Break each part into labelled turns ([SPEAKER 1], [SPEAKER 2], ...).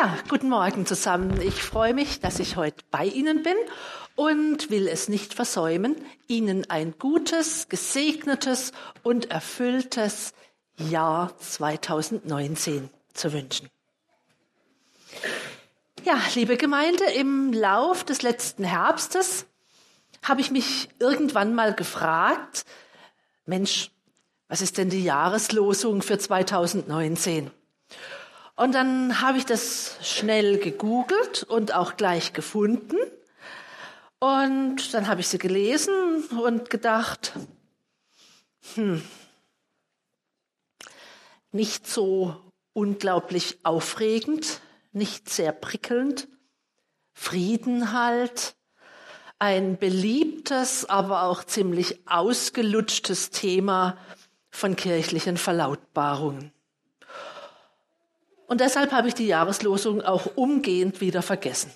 [SPEAKER 1] Ja, guten Morgen zusammen. Ich freue mich, dass ich heute bei Ihnen bin und will es nicht versäumen, Ihnen ein gutes, gesegnetes und erfülltes Jahr 2019 zu wünschen. Ja, liebe Gemeinde, im Lauf des letzten Herbstes habe ich mich irgendwann mal gefragt, Mensch, was ist denn die Jahreslosung für 2019? Und dann habe ich das schnell gegoogelt und auch gleich gefunden. Und dann habe ich sie gelesen und gedacht, hm, nicht so unglaublich aufregend, nicht sehr prickelnd, Frieden halt, ein beliebtes, aber auch ziemlich ausgelutschtes Thema von kirchlichen Verlautbarungen. Und deshalb habe ich die Jahreslosung auch umgehend wieder vergessen.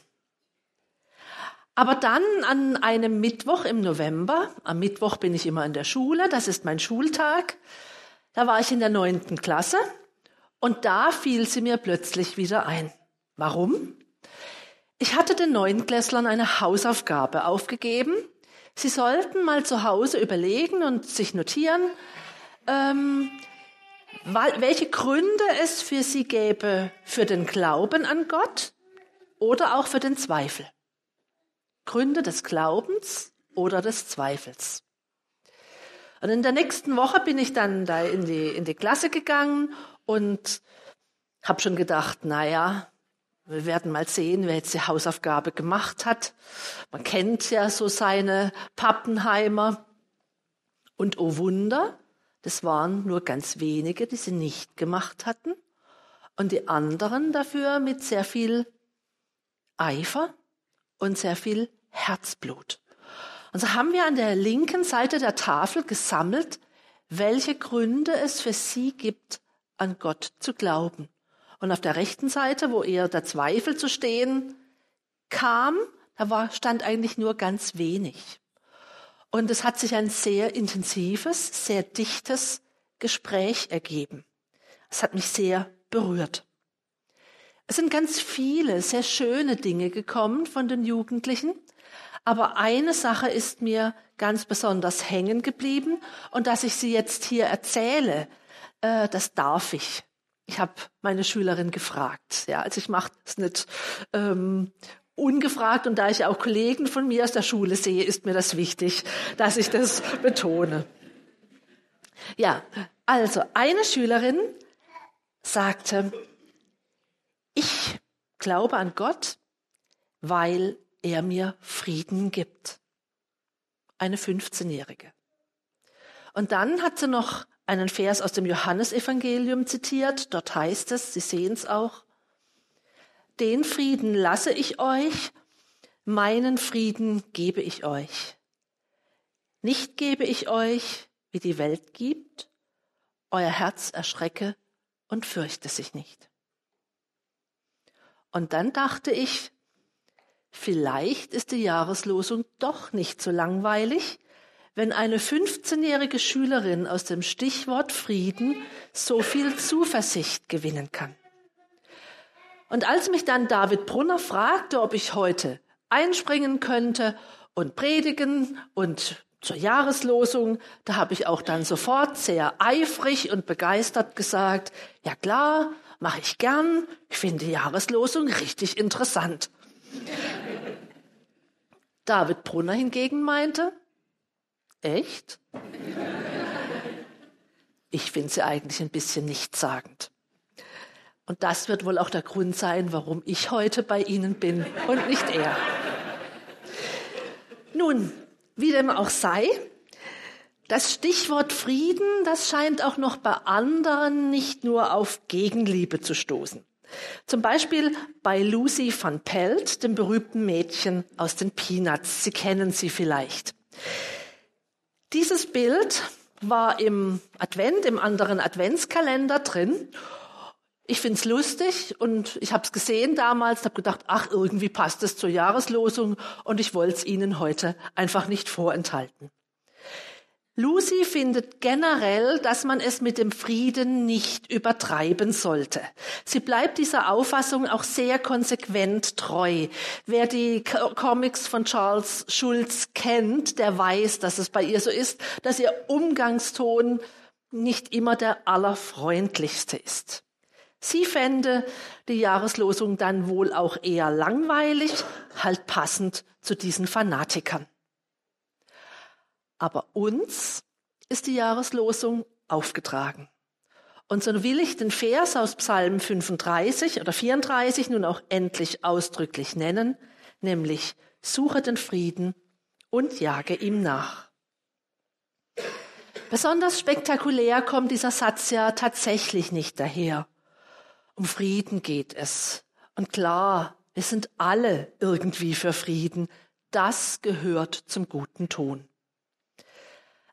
[SPEAKER 1] Aber dann an einem Mittwoch im November, am Mittwoch bin ich immer in der Schule, das ist mein Schultag, da war ich in der neunten Klasse und da fiel sie mir plötzlich wieder ein. Warum? Ich hatte den Neunklässlern eine Hausaufgabe aufgegeben. Sie sollten mal zu Hause überlegen und sich notieren, ähm, welche Gründe es für sie gäbe für den Glauben an Gott oder auch für den Zweifel. Gründe des Glaubens oder des Zweifels. Und in der nächsten Woche bin ich dann da in die, in die Klasse gegangen und habe schon gedacht, na ja, wir werden mal sehen, wer jetzt die Hausaufgabe gemacht hat. Man kennt ja so seine Pappenheimer. Und oh Wunder, das waren nur ganz wenige, die sie nicht gemacht hatten. Und die anderen dafür mit sehr viel Eifer und sehr viel Herzblut. Und so haben wir an der linken Seite der Tafel gesammelt, welche Gründe es für sie gibt, an Gott zu glauben. Und auf der rechten Seite, wo eher der Zweifel zu stehen kam, da war, stand eigentlich nur ganz wenig. Und es hat sich ein sehr intensives, sehr dichtes Gespräch ergeben. Es hat mich sehr berührt. Es sind ganz viele sehr schöne Dinge gekommen von den Jugendlichen, aber eine Sache ist mir ganz besonders hängen geblieben und dass ich sie jetzt hier erzähle, äh, das darf ich. Ich habe meine Schülerin gefragt. Ja, also ich mache es nicht ähm, ungefragt und da ich auch Kollegen von mir aus der Schule sehe, ist mir das wichtig, dass ich das betone. Ja, also eine Schülerin sagte, ich glaube an Gott, weil er mir Frieden gibt. Eine 15-Jährige. Und dann hat sie noch einen Vers aus dem Johannesevangelium zitiert. Dort heißt es, Sie sehen es auch, den Frieden lasse ich euch, meinen Frieden gebe ich euch. Nicht gebe ich euch, wie die Welt gibt, euer Herz erschrecke und fürchte sich nicht. Und dann dachte ich, vielleicht ist die Jahreslosung doch nicht so langweilig, wenn eine 15-jährige Schülerin aus dem Stichwort Frieden so viel Zuversicht gewinnen kann. Und als mich dann David Brunner fragte, ob ich heute einspringen könnte und predigen und zur Jahreslosung, da habe ich auch dann sofort sehr eifrig und begeistert gesagt, ja klar, mache ich gern, ich finde die Jahreslosung richtig interessant. David Brunner hingegen meinte, echt? Ich finde sie eigentlich ein bisschen nichtssagend. Und das wird wohl auch der Grund sein, warum ich heute bei Ihnen bin und nicht er. Nun, wie dem auch sei, das Stichwort Frieden, das scheint auch noch bei anderen nicht nur auf Gegenliebe zu stoßen. Zum Beispiel bei Lucy van Pelt, dem berühmten Mädchen aus den Peanuts. Sie kennen sie vielleicht. Dieses Bild war im Advent, im anderen Adventskalender drin ich find's lustig und ich habe es gesehen damals, habe gedacht, ach, irgendwie passt es zur Jahreslosung und ich wollte es Ihnen heute einfach nicht vorenthalten. Lucy findet generell, dass man es mit dem Frieden nicht übertreiben sollte. Sie bleibt dieser Auffassung auch sehr konsequent treu. Wer die Comics von Charles Schulz kennt, der weiß, dass es bei ihr so ist, dass ihr Umgangston nicht immer der allerfreundlichste ist. Sie fände die Jahreslosung dann wohl auch eher langweilig, halt passend zu diesen Fanatikern. Aber uns ist die Jahreslosung aufgetragen. Und so will ich den Vers aus Psalm 35 oder 34 nun auch endlich ausdrücklich nennen, nämlich suche den Frieden und jage ihm nach. Besonders spektakulär kommt dieser Satz ja tatsächlich nicht daher. Um Frieden geht es. Und klar, wir sind alle irgendwie für Frieden. Das gehört zum guten Ton.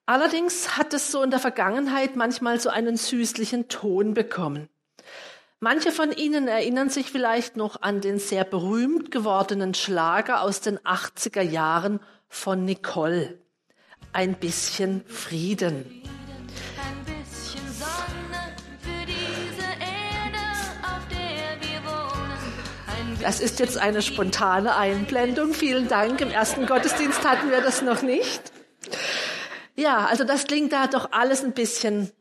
[SPEAKER 1] Allerdings hat es so in der Vergangenheit manchmal so einen süßlichen Ton bekommen. Manche von Ihnen erinnern sich vielleicht noch an den sehr berühmt gewordenen Schlager aus den 80er Jahren von Nicole. Ein bisschen Frieden. Das ist jetzt eine spontane Einblendung. Vielen Dank. Im ersten Gottesdienst hatten wir das noch nicht. Ja, also das klingt da doch alles ein bisschen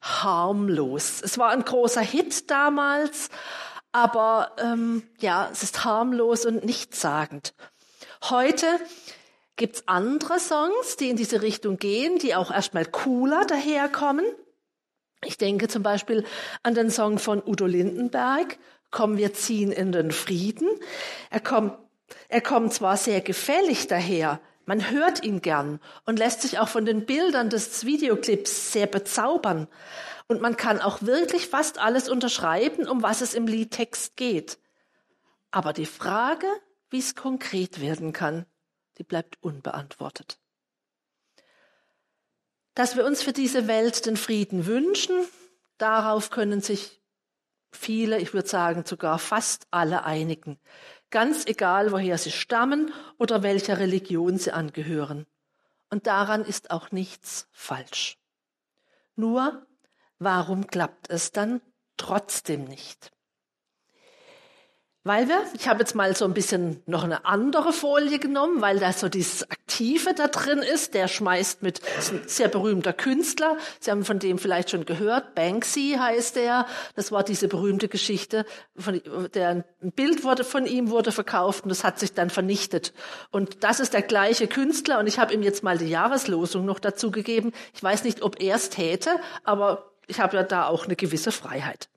[SPEAKER 1] harmlos. Es war ein großer Hit damals, aber ähm, ja, es ist harmlos und nichtssagend. Heute gibt's andere Songs, die in diese Richtung gehen, die auch erstmal cooler daherkommen. Ich denke zum Beispiel an den Song von Udo Lindenberg, Komm, wir ziehen in den Frieden. Er kommt, er kommt zwar sehr gefällig daher, man hört ihn gern und lässt sich auch von den Bildern des Videoclips sehr bezaubern. Und man kann auch wirklich fast alles unterschreiben, um was es im Liedtext geht. Aber die Frage, wie es konkret werden kann, die bleibt unbeantwortet. Dass wir uns für diese Welt den Frieden wünschen, darauf können sich viele, ich würde sagen sogar fast alle einigen ganz egal, woher sie stammen oder welcher Religion sie angehören. Und daran ist auch nichts falsch. Nur, warum klappt es dann trotzdem nicht? Weil wir, ich habe jetzt mal so ein bisschen noch eine andere Folie genommen, weil da so dieses Aktive da drin ist. Der schmeißt mit, ist ein sehr berühmter Künstler. Sie haben von dem vielleicht schon gehört. Banksy heißt er. Das war diese berühmte Geschichte, von, der ein Bild wurde von ihm wurde verkauft und das hat sich dann vernichtet. Und das ist der gleiche Künstler und ich habe ihm jetzt mal die Jahreslosung noch dazu gegeben. Ich weiß nicht, ob er es täte, aber ich habe ja da auch eine gewisse Freiheit.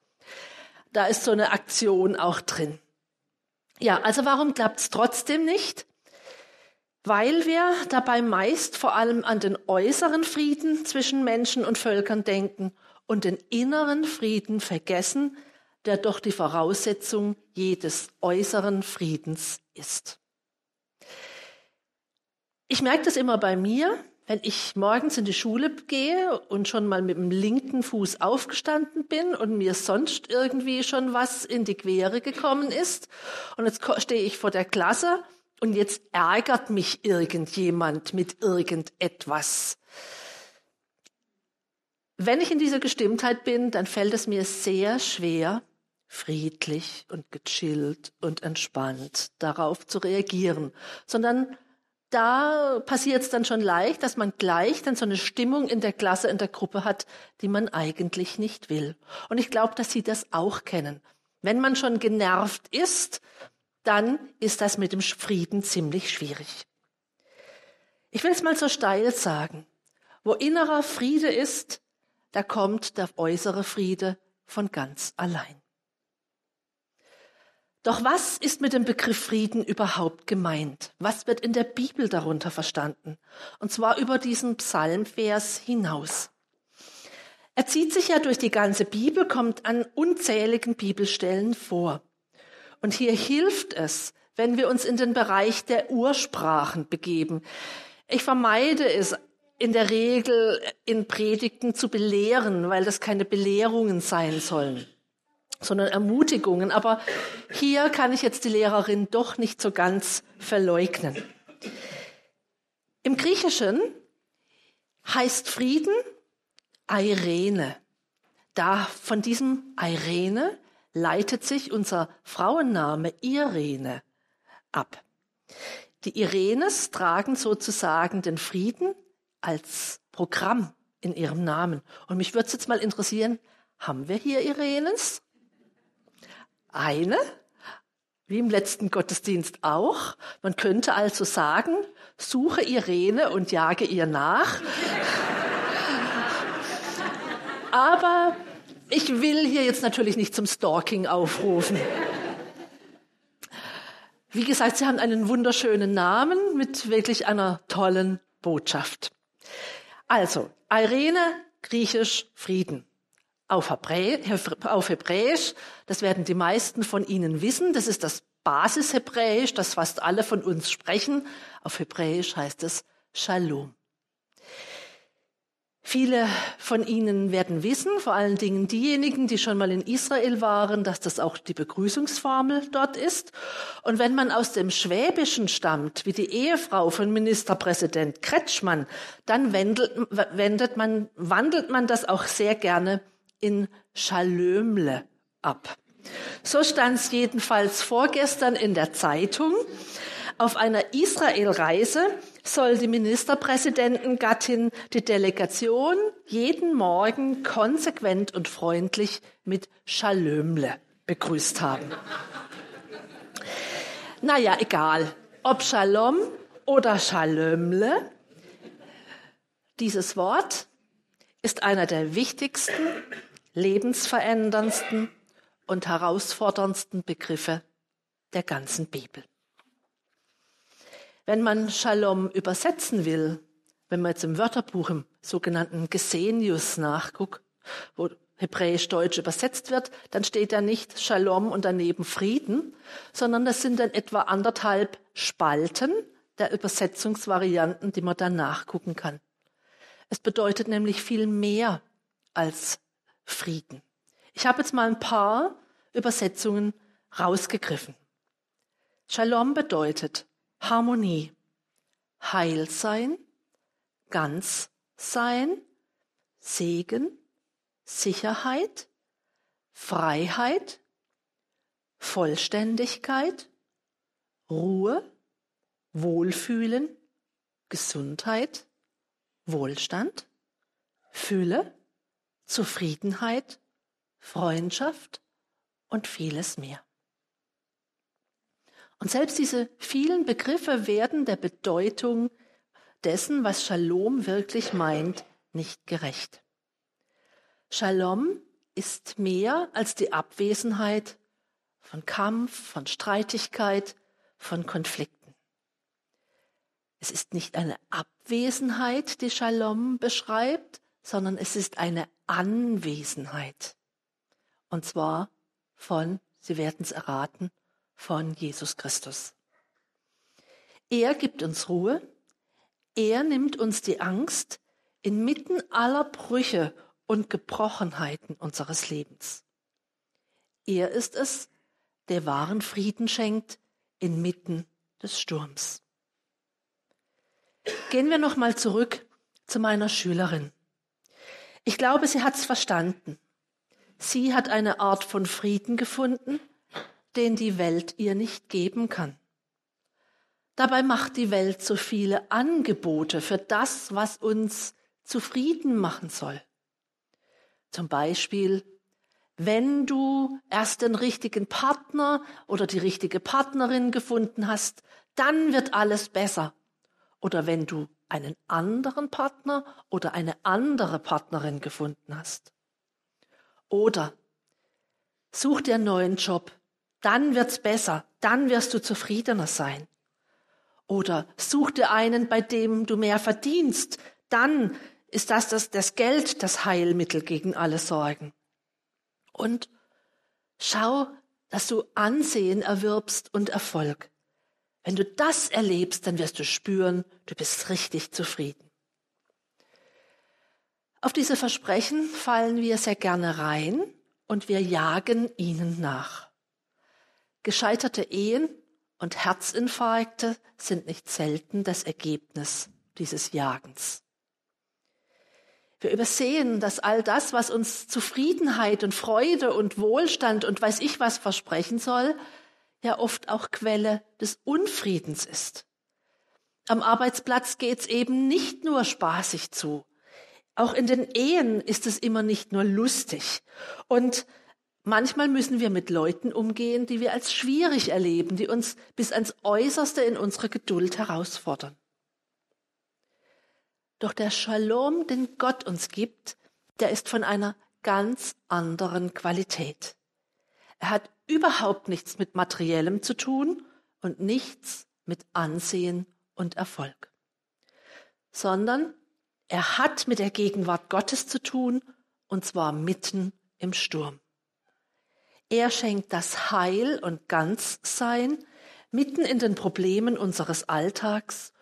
[SPEAKER 1] Da ist so eine Aktion auch drin. Ja, also warum klappt es trotzdem nicht? Weil wir dabei meist vor allem an den äußeren Frieden zwischen Menschen und Völkern denken und den inneren Frieden vergessen, der doch die Voraussetzung jedes äußeren Friedens ist. Ich merke das immer bei mir, wenn ich morgens in die Schule gehe und schon mal mit dem linken Fuß aufgestanden bin und mir sonst irgendwie schon was in die Quere gekommen ist und jetzt stehe ich vor der Klasse und jetzt ärgert mich irgendjemand mit irgendetwas. Wenn ich in dieser Gestimmtheit bin, dann fällt es mir sehr schwer, friedlich und gechillt und entspannt darauf zu reagieren, sondern da passiert es dann schon leicht, dass man gleich dann so eine Stimmung in der Klasse, in der Gruppe hat, die man eigentlich nicht will. Und ich glaube, dass Sie das auch kennen. Wenn man schon genervt ist, dann ist das mit dem Frieden ziemlich schwierig. Ich will es mal so steil sagen. Wo innerer Friede ist, da kommt der äußere Friede von ganz allein. Doch was ist mit dem Begriff Frieden überhaupt gemeint? Was wird in der Bibel darunter verstanden? Und zwar über diesen Psalmvers hinaus. Er zieht sich ja durch die ganze Bibel, kommt an unzähligen Bibelstellen vor. Und hier hilft es, wenn wir uns in den Bereich der Ursprachen begeben. Ich vermeide es in der Regel in Predigten zu belehren, weil das keine Belehrungen sein sollen sondern Ermutigungen. Aber hier kann ich jetzt die Lehrerin doch nicht so ganz verleugnen. Im Griechischen heißt Frieden Irene. Da von diesem Irene leitet sich unser Frauenname Irene ab. Die Irenes tragen sozusagen den Frieden als Programm in ihrem Namen. Und mich würde es jetzt mal interessieren, haben wir hier Irenes? Eine? Wie im letzten Gottesdienst auch. Man könnte also sagen, suche Irene und jage ihr nach. Aber ich will hier jetzt natürlich nicht zum Stalking aufrufen. Wie gesagt, Sie haben einen wunderschönen Namen mit wirklich einer tollen Botschaft. Also, Irene, griechisch Frieden. Auf, Hebräisch, das werden die meisten von Ihnen wissen, das ist das Basishebräisch, das fast alle von uns sprechen. Auf Hebräisch heißt es Shalom. Viele von Ihnen werden wissen, vor allen Dingen diejenigen, die schon mal in Israel waren, dass das auch die Begrüßungsformel dort ist. Und wenn man aus dem Schwäbischen stammt, wie die Ehefrau von Ministerpräsident Kretschmann, dann wendelt, wendet man, wandelt man das auch sehr gerne in Schalömle ab. So stand es jedenfalls vorgestern in der Zeitung. Auf einer Israelreise soll die Ministerpräsidentengattin die Delegation jeden Morgen konsequent und freundlich mit Schalömle begrüßt haben. Naja, egal. Ob Shalom oder Schalömle, dieses Wort ist einer der wichtigsten, lebensveränderndsten und herausforderndsten Begriffe der ganzen Bibel. Wenn man Shalom übersetzen will, wenn man jetzt im Wörterbuch im sogenannten Gesenius nachguckt, wo hebräisch-deutsch übersetzt wird, dann steht da nicht Shalom und daneben Frieden, sondern das sind dann etwa anderthalb Spalten der Übersetzungsvarianten, die man dann nachgucken kann. Es bedeutet nämlich viel mehr als Frieden. Ich habe jetzt mal ein paar Übersetzungen rausgegriffen. Shalom bedeutet Harmonie, Heilsein, Ganzsein, Segen, Sicherheit, Freiheit, Vollständigkeit, Ruhe, Wohlfühlen, Gesundheit, Wohlstand, Fülle, Zufriedenheit, Freundschaft und vieles mehr. Und selbst diese vielen Begriffe werden der Bedeutung dessen, was Shalom wirklich meint, nicht gerecht. Shalom ist mehr als die Abwesenheit von Kampf, von Streitigkeit, von Konflikten. Es ist nicht eine Abwesenheit, die Shalom beschreibt, sondern es ist eine Anwesenheit. Und zwar von, Sie werden es erraten, von Jesus Christus. Er gibt uns Ruhe, er nimmt uns die Angst inmitten aller Brüche und Gebrochenheiten unseres Lebens. Er ist es, der wahren Frieden schenkt inmitten des Sturms. Gehen wir noch mal zurück zu meiner Schülerin. Ich glaube, sie hat es verstanden. Sie hat eine Art von Frieden gefunden, den die Welt ihr nicht geben kann. Dabei macht die Welt so viele Angebote für das, was uns zufrieden machen soll. Zum Beispiel, wenn du erst den richtigen Partner oder die richtige Partnerin gefunden hast, dann wird alles besser. Oder wenn du einen anderen Partner oder eine andere Partnerin gefunden hast. Oder such dir einen neuen Job, dann wird's besser, dann wirst du zufriedener sein. Oder such dir einen, bei dem du mehr verdienst, dann ist das, das das Geld das Heilmittel gegen alle Sorgen. Und schau, dass du Ansehen erwirbst und Erfolg. Wenn du das erlebst, dann wirst du spüren, du bist richtig zufrieden. Auf diese Versprechen fallen wir sehr gerne rein und wir jagen ihnen nach. Gescheiterte Ehen und Herzinfarkte sind nicht selten das Ergebnis dieses Jagens. Wir übersehen, dass all das, was uns Zufriedenheit und Freude und Wohlstand und weiß ich was versprechen soll, ja oft auch Quelle des Unfriedens ist. Am Arbeitsplatz geht's eben nicht nur spaßig zu. Auch in den Ehen ist es immer nicht nur lustig. Und manchmal müssen wir mit Leuten umgehen, die wir als schwierig erleben, die uns bis ans Äußerste in unsere Geduld herausfordern. Doch der Shalom, den Gott uns gibt, der ist von einer ganz anderen Qualität. Er hat überhaupt nichts mit Materiellem zu tun und nichts mit Ansehen und Erfolg, sondern er hat mit der Gegenwart Gottes zu tun, und zwar mitten im Sturm. Er schenkt das Heil und Ganzsein mitten in den Problemen unseres Alltags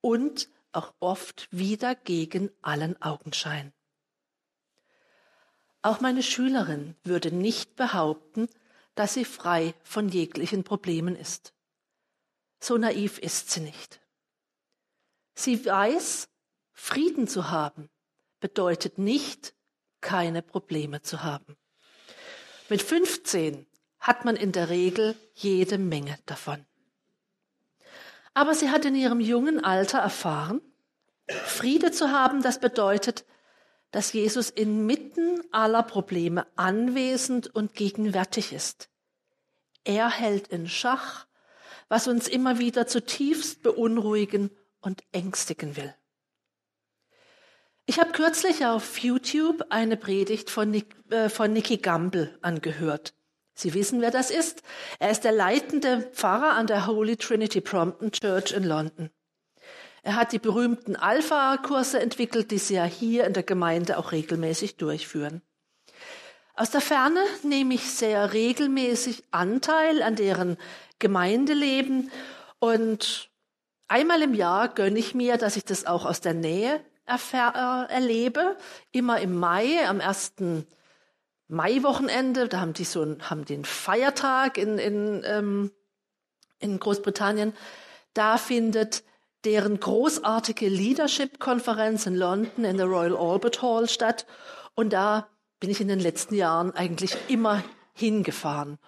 [SPEAKER 1] und auch oft wieder gegen allen Augenschein. Auch meine Schülerin würde nicht behaupten, dass sie frei von jeglichen Problemen ist. So naiv ist sie nicht. Sie weiß, Frieden zu haben bedeutet nicht, keine Probleme zu haben. Mit 15 hat man in der Regel jede Menge davon. Aber sie hat in ihrem jungen Alter erfahren, Friede zu haben, das bedeutet, dass Jesus inmitten aller Probleme anwesend und gegenwärtig ist. Er hält in Schach, was uns immer wieder zutiefst beunruhigen und ängstigen will. Ich habe kürzlich auf YouTube eine Predigt von, Nick, äh, von Nicky Gamble angehört. Sie wissen, wer das ist. Er ist der leitende Pfarrer an der Holy Trinity Brompton Church in London. Er hat die berühmten Alpha-Kurse entwickelt, die Sie ja hier in der Gemeinde auch regelmäßig durchführen. Aus der Ferne nehme ich sehr regelmäßig Anteil an deren Gemeindeleben und einmal im Jahr gönne ich mir, dass ich das auch aus der Nähe äh, erlebe. Immer im Mai, am ersten Maiwochenende, da haben die so haben den Feiertag in, in, ähm, in Großbritannien. Da findet deren großartige Leadership-Konferenz in London in der Royal Albert Hall statt. Und da bin ich in den letzten Jahren eigentlich immer hingefahren.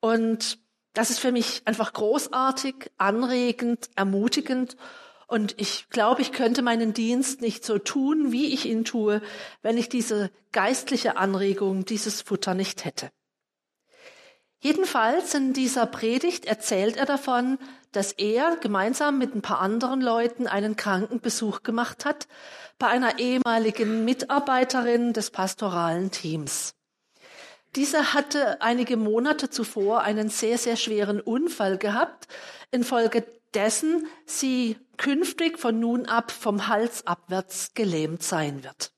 [SPEAKER 1] Und das ist für mich einfach großartig, anregend, ermutigend. Und ich glaube, ich könnte meinen Dienst nicht so tun, wie ich ihn tue, wenn ich diese geistliche Anregung, dieses Futter nicht hätte. Jedenfalls in dieser Predigt erzählt er davon, dass er gemeinsam mit ein paar anderen Leuten einen Krankenbesuch gemacht hat bei einer ehemaligen Mitarbeiterin des pastoralen Teams. Diese hatte einige Monate zuvor einen sehr, sehr schweren Unfall gehabt, infolgedessen sie künftig von nun ab vom Hals abwärts gelähmt sein wird.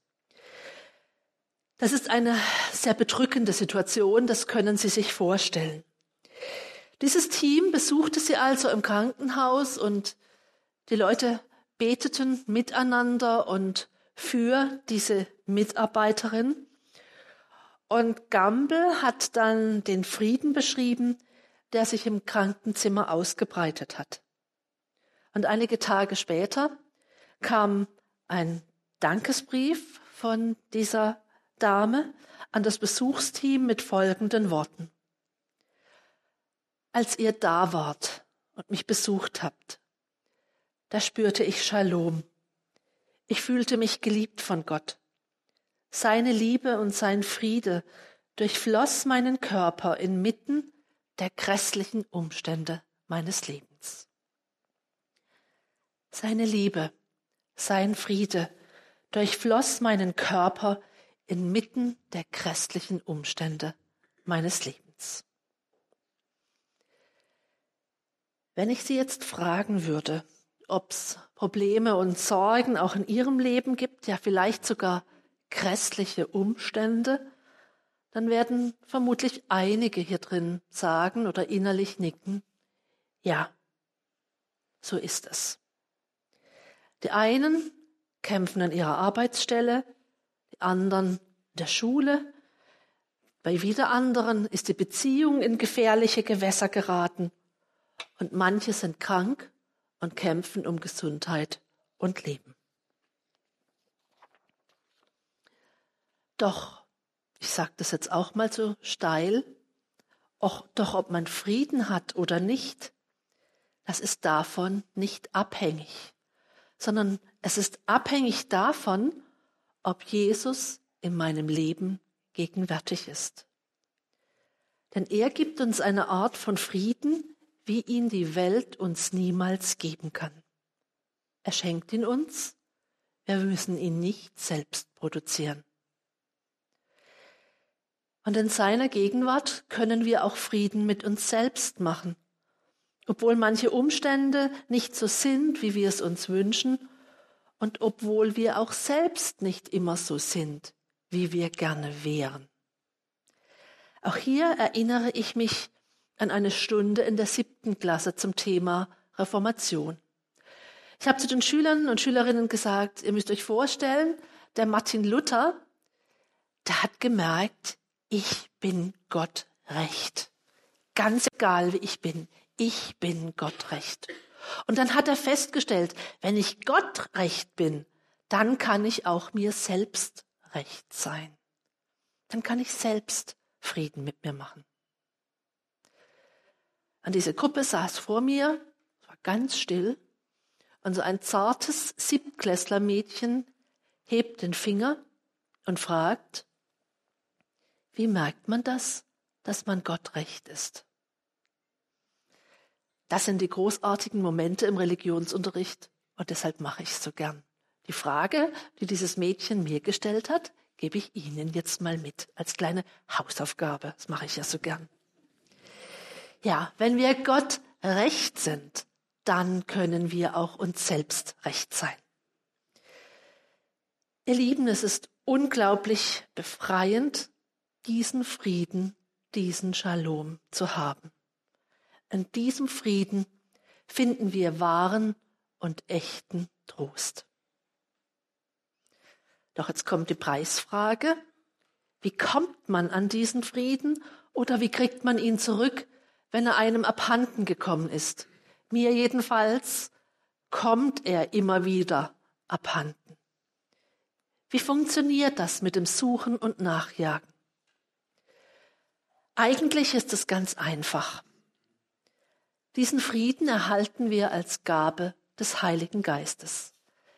[SPEAKER 1] Das ist eine sehr bedrückende Situation, das können Sie sich vorstellen. Dieses Team besuchte sie also im Krankenhaus und die Leute beteten miteinander und für diese Mitarbeiterin. Und Gamble hat dann den Frieden beschrieben, der sich im Krankenzimmer ausgebreitet hat. Und einige Tage später kam ein Dankesbrief von dieser Dame an das Besuchsteam mit folgenden Worten. Als ihr da wart und mich besucht habt, da spürte ich Shalom. Ich fühlte mich geliebt von Gott. Seine Liebe und sein Friede durchfloss meinen Körper inmitten der grässlichen Umstände meines Lebens. Seine Liebe, sein Friede durchfloss meinen Körper inmitten der grässlichen Umstände meines Lebens. Wenn ich Sie jetzt fragen würde, ob es Probleme und Sorgen auch in Ihrem Leben gibt, ja vielleicht sogar grässliche Umstände, dann werden vermutlich einige hier drin sagen oder innerlich nicken, ja, so ist es. Die einen kämpfen an ihrer Arbeitsstelle, anderen in der Schule. Bei wieder anderen ist die Beziehung in gefährliche Gewässer geraten. Und manche sind krank und kämpfen um Gesundheit und Leben. Doch, ich sage das jetzt auch mal so steil, auch, doch ob man Frieden hat oder nicht, das ist davon nicht abhängig, sondern es ist abhängig davon, ob Jesus in meinem Leben gegenwärtig ist. Denn er gibt uns eine Art von Frieden, wie ihn die Welt uns niemals geben kann. Er schenkt ihn uns, wir müssen ihn nicht selbst produzieren. Und in seiner Gegenwart können wir auch Frieden mit uns selbst machen. Obwohl manche Umstände nicht so sind, wie wir es uns wünschen, und obwohl wir auch selbst nicht immer so sind, wie wir gerne wären. Auch hier erinnere ich mich an eine Stunde in der siebten Klasse zum Thema Reformation. Ich habe zu den Schülern und Schülerinnen gesagt, ihr müsst euch vorstellen, der Martin Luther, der hat gemerkt, ich bin Gott recht. Ganz egal, wie ich bin, ich bin Gott recht. Und dann hat er festgestellt, wenn ich Gott recht bin, dann kann ich auch mir selbst recht sein. Dann kann ich selbst Frieden mit mir machen. An diese Gruppe saß vor mir, war ganz still, und so ein zartes Siebtklässlermädchen hebt den Finger und fragt, wie merkt man das, dass man Gott recht ist? Das sind die großartigen Momente im Religionsunterricht und deshalb mache ich es so gern. Die Frage, die dieses Mädchen mir gestellt hat, gebe ich Ihnen jetzt mal mit als kleine Hausaufgabe. Das mache ich ja so gern. Ja, wenn wir Gott recht sind, dann können wir auch uns selbst recht sein. Ihr Lieben, es ist unglaublich befreiend, diesen Frieden, diesen Shalom zu haben. In diesem Frieden finden wir wahren und echten Trost. Doch jetzt kommt die Preisfrage. Wie kommt man an diesen Frieden oder wie kriegt man ihn zurück, wenn er einem abhanden gekommen ist? Mir jedenfalls kommt er immer wieder abhanden. Wie funktioniert das mit dem Suchen und Nachjagen? Eigentlich ist es ganz einfach. Diesen Frieden erhalten wir als Gabe des Heiligen Geistes.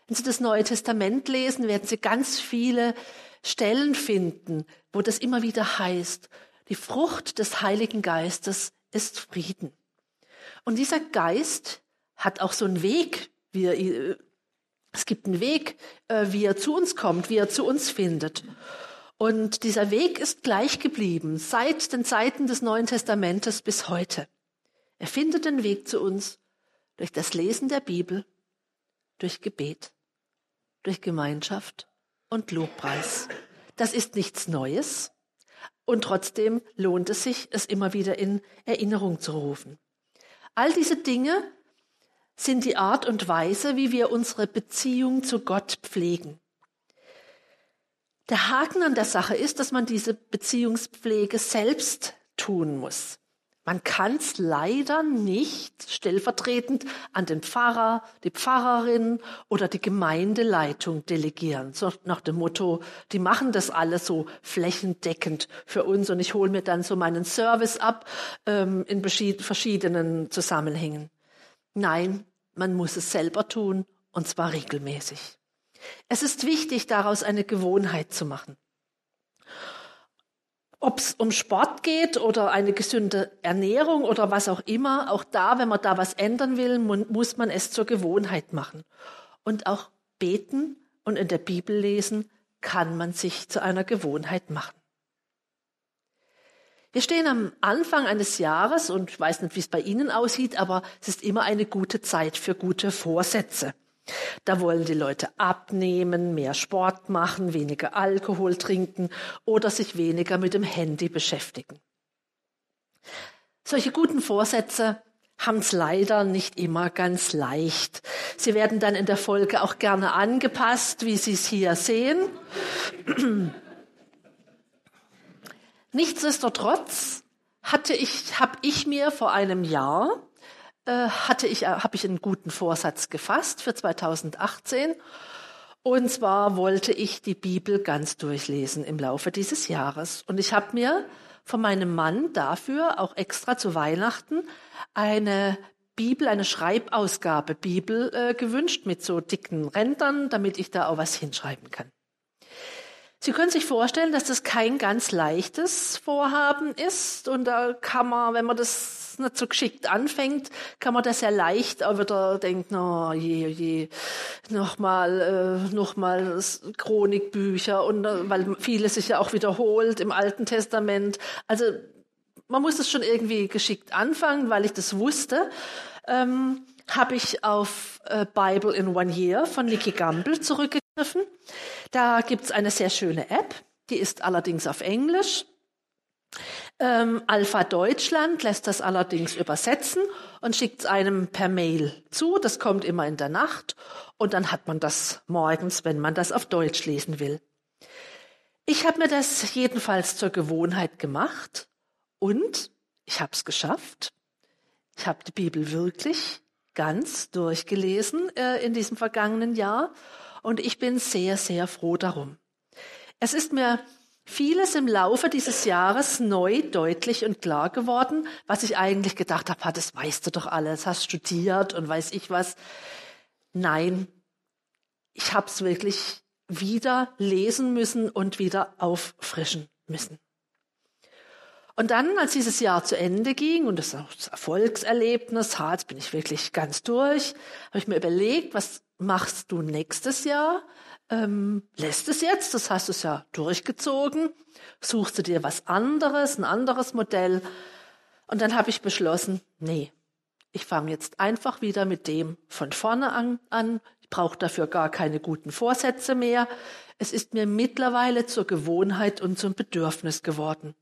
[SPEAKER 1] Wenn Sie das Neue Testament lesen, werden Sie ganz viele Stellen finden, wo das immer wieder heißt, die Frucht des Heiligen Geistes ist Frieden. Und dieser Geist hat auch so einen Weg, wie er, es gibt einen Weg, äh, wie er zu uns kommt, wie er zu uns findet. Und dieser Weg ist gleich geblieben, seit den Zeiten des Neuen Testamentes bis heute. Er findet den Weg zu uns durch das Lesen der Bibel, durch Gebet, durch Gemeinschaft und Lobpreis. Das ist nichts Neues und trotzdem lohnt es sich, es immer wieder in Erinnerung zu rufen. All diese Dinge sind die Art und Weise, wie wir unsere Beziehung zu Gott pflegen. Der Haken an der Sache ist, dass man diese Beziehungspflege selbst tun muss. Man kann es leider nicht stellvertretend an den Pfarrer, die Pfarrerin oder die Gemeindeleitung delegieren. So nach dem Motto, die machen das alles so flächendeckend für uns und ich hole mir dann so meinen Service ab ähm, in verschiedenen Zusammenhängen. Nein, man muss es selber tun und zwar regelmäßig. Es ist wichtig, daraus eine Gewohnheit zu machen. Ob es um Sport geht oder eine gesunde Ernährung oder was auch immer, auch da, wenn man da was ändern will, muss man es zur Gewohnheit machen. Und auch beten und in der Bibel lesen kann man sich zu einer Gewohnheit machen. Wir stehen am Anfang eines Jahres und ich weiß nicht, wie es bei Ihnen aussieht, aber es ist immer eine gute Zeit für gute Vorsätze. Da wollen die Leute abnehmen, mehr Sport machen, weniger Alkohol trinken oder sich weniger mit dem Handy beschäftigen. Solche guten Vorsätze haben es leider nicht immer ganz leicht. Sie werden dann in der Folge auch gerne angepasst, wie Sie es hier sehen. Nichtsdestotrotz hatte ich, habe ich mir vor einem Jahr hatte ich, äh, habe ich einen guten Vorsatz gefasst für 2018. Und zwar wollte ich die Bibel ganz durchlesen im Laufe dieses Jahres. Und ich habe mir von meinem Mann dafür auch extra zu Weihnachten eine Bibel, eine Schreibausgabe Bibel äh, gewünscht mit so dicken Rändern, damit ich da auch was hinschreiben kann. Sie können sich vorstellen, dass das kein ganz leichtes Vorhaben ist und da kann man, wenn man das nicht so geschickt anfängt, kann man das ja leicht auch wieder denken, oh je, je, nochmal, äh, nochmal Chronikbücher und äh, weil vieles sich ja auch wiederholt im Alten Testament. Also man muss es schon irgendwie geschickt anfangen, weil ich das wusste. Ähm, habe ich auf äh, Bible in One Year von Nicky Gamble zurückgegriffen. Da gibt's eine sehr schöne App, die ist allerdings auf Englisch. Ähm, Alpha Deutschland lässt das allerdings übersetzen und schickt es einem per Mail zu. Das kommt immer in der Nacht und dann hat man das morgens, wenn man das auf Deutsch lesen will. Ich habe mir das jedenfalls zur Gewohnheit gemacht und ich habe es geschafft. Ich habe die Bibel wirklich ganz durchgelesen äh, in diesem vergangenen Jahr und ich bin sehr, sehr froh darum. Es ist mir vieles im Laufe dieses Jahres neu, deutlich und klar geworden, was ich eigentlich gedacht habe, das weißt du doch alles, hast studiert und weiß ich was. Nein, ich habe es wirklich wieder lesen müssen und wieder auffrischen müssen. Und dann, als dieses Jahr zu Ende ging und das, Erfolgserlebnis, jetzt bin ich wirklich ganz durch, habe ich mir überlegt, was machst du nächstes Jahr? Ähm, lässt es jetzt, das hast du es ja durchgezogen, suchst du dir was anderes, ein anderes Modell. Und dann habe ich beschlossen, nee, ich fange jetzt einfach wieder mit dem von vorne an. an. Ich brauche dafür gar keine guten Vorsätze mehr. Es ist mir mittlerweile zur Gewohnheit und zum Bedürfnis geworden.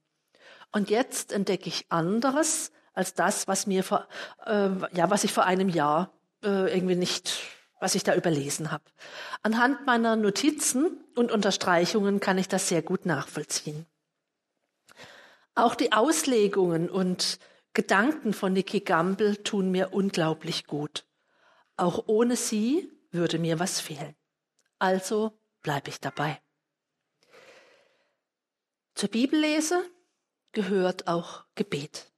[SPEAKER 1] Und jetzt entdecke ich anderes als das, was mir vor, äh, ja, was ich vor einem Jahr äh, irgendwie nicht, was ich da überlesen habe. Anhand meiner Notizen und Unterstreichungen kann ich das sehr gut nachvollziehen. Auch die Auslegungen und Gedanken von Niki Gamble tun mir unglaublich gut. Auch ohne sie würde mir was fehlen. Also bleibe ich dabei. Zur Bibellese gehört auch Gebet.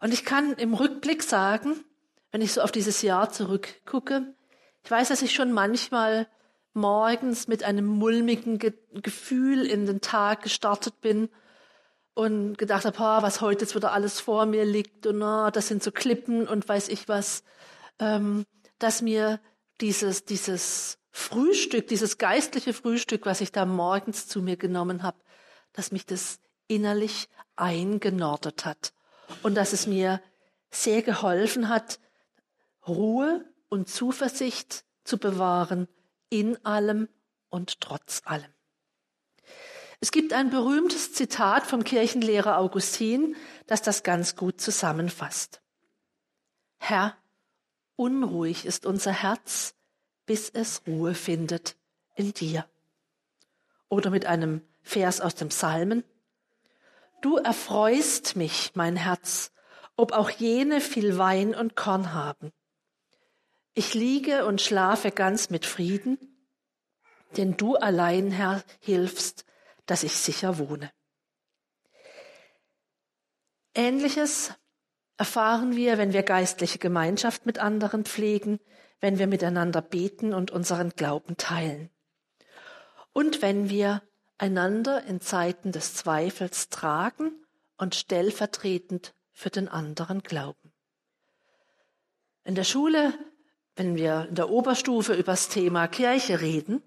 [SPEAKER 1] Und ich kann im Rückblick sagen, wenn ich so auf dieses Jahr zurückgucke, ich weiß, dass ich schon manchmal morgens mit einem mulmigen Ge Gefühl in den Tag gestartet bin und gedacht habe, oh, was heute jetzt wieder alles vor mir liegt und oh, das sind so Klippen und weiß ich was, ähm, dass mir dieses, dieses Frühstück, dieses geistliche Frühstück, was ich da morgens zu mir genommen habe, dass mich das innerlich eingenordet hat und dass es mir sehr geholfen hat, Ruhe und Zuversicht zu bewahren in allem und trotz allem. Es gibt ein berühmtes Zitat vom Kirchenlehrer Augustin, das das ganz gut zusammenfasst. Herr, unruhig ist unser Herz, bis es Ruhe findet in dir. Oder mit einem Vers aus dem Psalmen. Du erfreust mich, mein Herz, ob auch jene viel Wein und Korn haben. Ich liege und schlafe ganz mit Frieden, denn du allein, Herr, hilfst, dass ich sicher wohne. Ähnliches erfahren wir, wenn wir geistliche Gemeinschaft mit anderen pflegen, wenn wir miteinander beten und unseren Glauben teilen. Und wenn wir einander in Zeiten des Zweifels tragen und stellvertretend für den anderen glauben. In der Schule, wenn wir in der Oberstufe über das Thema Kirche reden,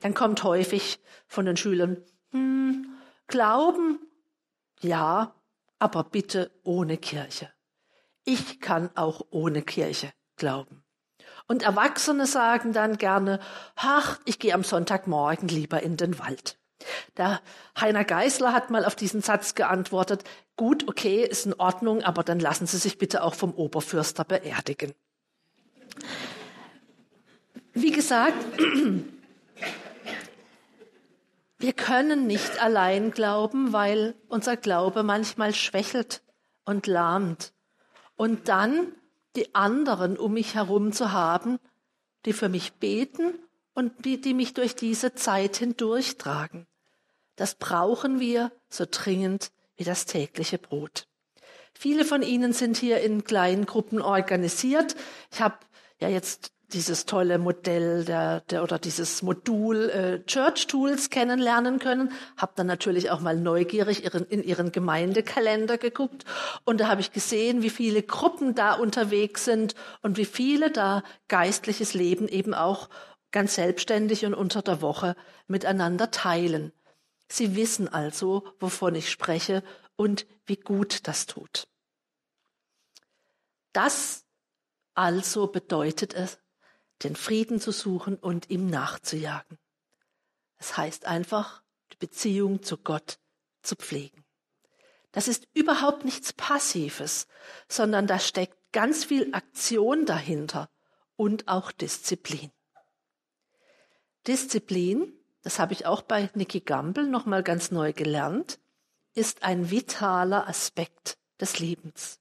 [SPEAKER 1] dann kommt häufig von den Schülern, hm, Glauben, ja, aber bitte ohne Kirche. Ich kann auch ohne Kirche glauben. Und Erwachsene sagen dann gerne, ach, ich gehe am Sonntagmorgen lieber in den Wald. Der Heiner Geisler hat mal auf diesen Satz geantwortet, gut, okay, ist in Ordnung, aber dann lassen Sie sich bitte auch vom Oberfürster beerdigen. Wie gesagt, wir können nicht allein glauben, weil unser Glaube manchmal schwächelt und lahmt. Und dann die anderen um mich herum zu haben, die für mich beten und die, die mich durch diese Zeit hindurchtragen. Das brauchen wir so dringend wie das tägliche Brot. Viele von Ihnen sind hier in kleinen Gruppen organisiert. Ich habe ja jetzt dieses tolle Modell der, der oder dieses Modul äh, Church Tools kennenlernen können. Habe dann natürlich auch mal neugierig ihren, in ihren Gemeindekalender geguckt und da habe ich gesehen, wie viele Gruppen da unterwegs sind und wie viele da geistliches Leben eben auch ganz selbstständig und unter der Woche miteinander teilen. Sie wissen also, wovon ich spreche und wie gut das tut. Das also bedeutet es, den Frieden zu suchen und ihm nachzujagen. Es heißt einfach, die Beziehung zu Gott zu pflegen. Das ist überhaupt nichts Passives, sondern da steckt ganz viel Aktion dahinter und auch Disziplin. Disziplin, das habe ich auch bei Nicky Gamble nochmal ganz neu gelernt, ist ein vitaler Aspekt des Lebens.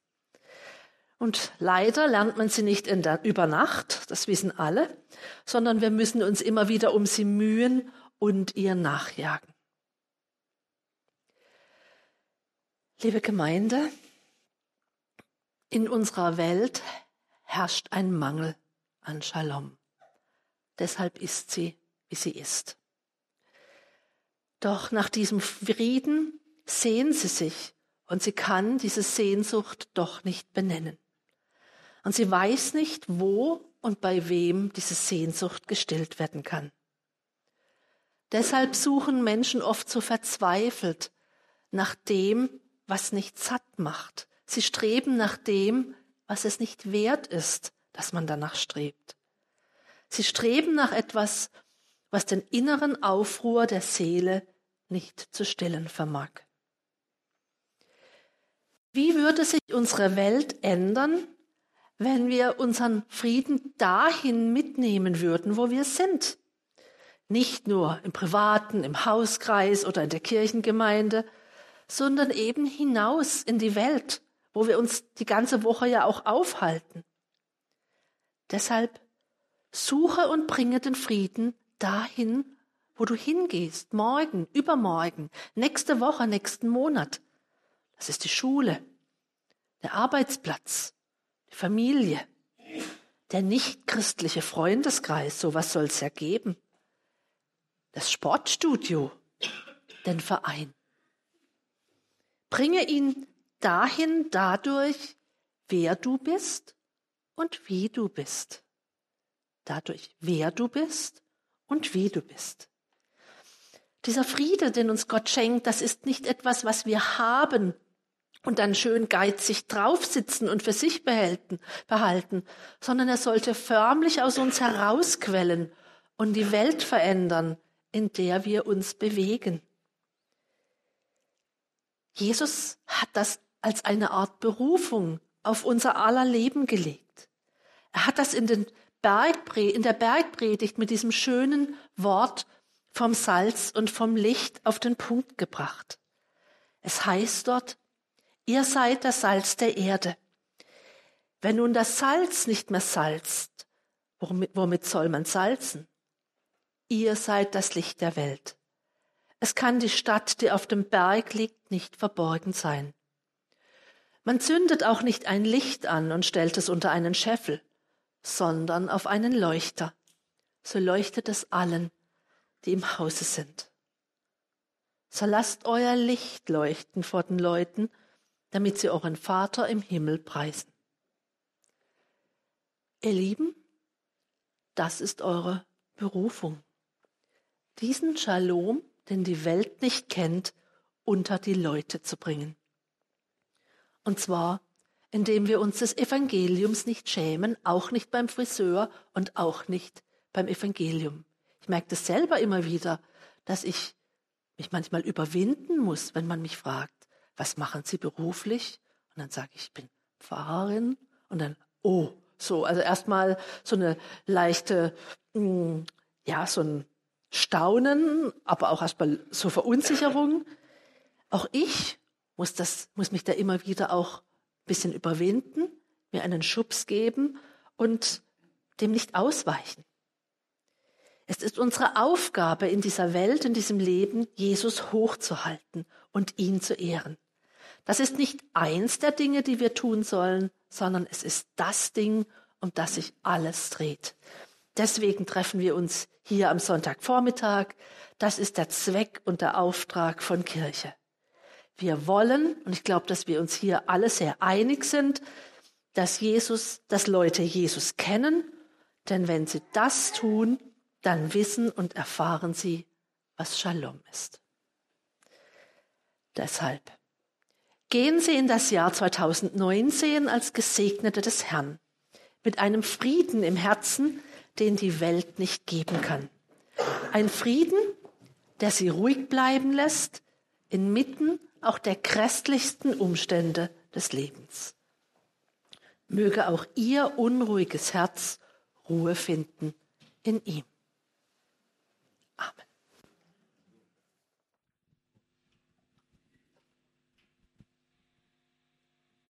[SPEAKER 1] Und leider lernt man sie nicht der, über Nacht, das wissen alle, sondern wir müssen uns immer wieder um sie mühen und ihr nachjagen. Liebe Gemeinde, in unserer Welt herrscht ein Mangel an Shalom. Deshalb ist sie, wie sie ist. Doch nach diesem Frieden sehen sie sich und sie kann diese Sehnsucht doch nicht benennen. Und sie weiß nicht, wo und bei wem diese Sehnsucht gestillt werden kann. Deshalb suchen Menschen oft so verzweifelt nach dem, was nicht satt macht. Sie streben nach dem, was es nicht wert ist, dass man danach strebt. Sie streben nach etwas, was den inneren Aufruhr der Seele nicht zu stillen vermag. Wie würde sich unsere Welt ändern, wenn wir unseren Frieden dahin mitnehmen würden, wo wir sind. Nicht nur im privaten, im Hauskreis oder in der Kirchengemeinde, sondern eben hinaus in die Welt, wo wir uns die ganze Woche ja auch aufhalten. Deshalb suche und bringe den Frieden dahin, wo du hingehst, morgen, übermorgen, nächste Woche, nächsten Monat. Das ist die Schule, der Arbeitsplatz, Familie, der nichtchristliche Freundeskreis, sowas soll es ja geben, das Sportstudio, den Verein. Bringe ihn dahin dadurch, wer du bist und wie du bist. Dadurch, wer du bist und wie du bist. Dieser Friede, den uns Gott schenkt, das ist nicht etwas, was wir haben und dann schön geizig draufsitzen und für sich behalten, behalten, sondern er sollte förmlich aus uns herausquellen und die Welt verändern, in der wir uns bewegen. Jesus hat das als eine Art Berufung auf unser aller Leben gelegt. Er hat das in, den Bergpre in der Bergpredigt mit diesem schönen Wort vom Salz und vom Licht auf den Punkt gebracht. Es heißt dort, Ihr seid das Salz der Erde. Wenn nun das Salz nicht mehr salzt, womit, womit soll man salzen? Ihr seid das Licht der Welt. Es kann die Stadt, die auf dem Berg liegt, nicht verborgen sein. Man zündet auch nicht ein Licht an und stellt es unter einen Scheffel, sondern auf einen Leuchter. So leuchtet es allen, die im Hause sind. So lasst euer Licht leuchten vor den Leuten, damit sie euren Vater im Himmel preisen. Ihr Lieben, das ist eure Berufung. Diesen Shalom, den die Welt nicht kennt, unter die Leute zu bringen. Und zwar, indem wir uns des Evangeliums nicht schämen, auch nicht beim Friseur und auch nicht beim Evangelium. Ich merke das selber immer wieder, dass ich mich manchmal überwinden muss, wenn man mich fragt, was machen Sie beruflich? Und dann sage ich, ich bin Pfarrerin. Und dann, oh, so, also erstmal so eine leichte, mm, ja, so ein Staunen, aber auch erstmal so Verunsicherung. Auch ich muss das, muss mich da immer wieder auch ein bisschen überwinden, mir einen Schubs geben und dem nicht ausweichen. Es ist unsere Aufgabe in dieser Welt, in diesem Leben, Jesus hochzuhalten und ihn zu ehren. Das ist nicht eins der Dinge, die wir tun sollen, sondern es ist das Ding, um das sich alles dreht. Deswegen treffen wir uns hier am Sonntagvormittag. Das ist der Zweck und der Auftrag von Kirche. Wir wollen, und ich glaube, dass wir uns hier alle sehr einig sind, dass Jesus, dass Leute Jesus kennen, denn wenn sie das tun, dann wissen und erfahren sie, was Shalom ist. Deshalb gehen Sie in das Jahr 2019 als Gesegnete des Herrn, mit einem Frieden im Herzen, den die Welt nicht geben kann. Ein Frieden, der Sie ruhig bleiben lässt, inmitten auch der grässlichsten Umstände des Lebens. Möge auch Ihr unruhiges Herz Ruhe finden in ihm.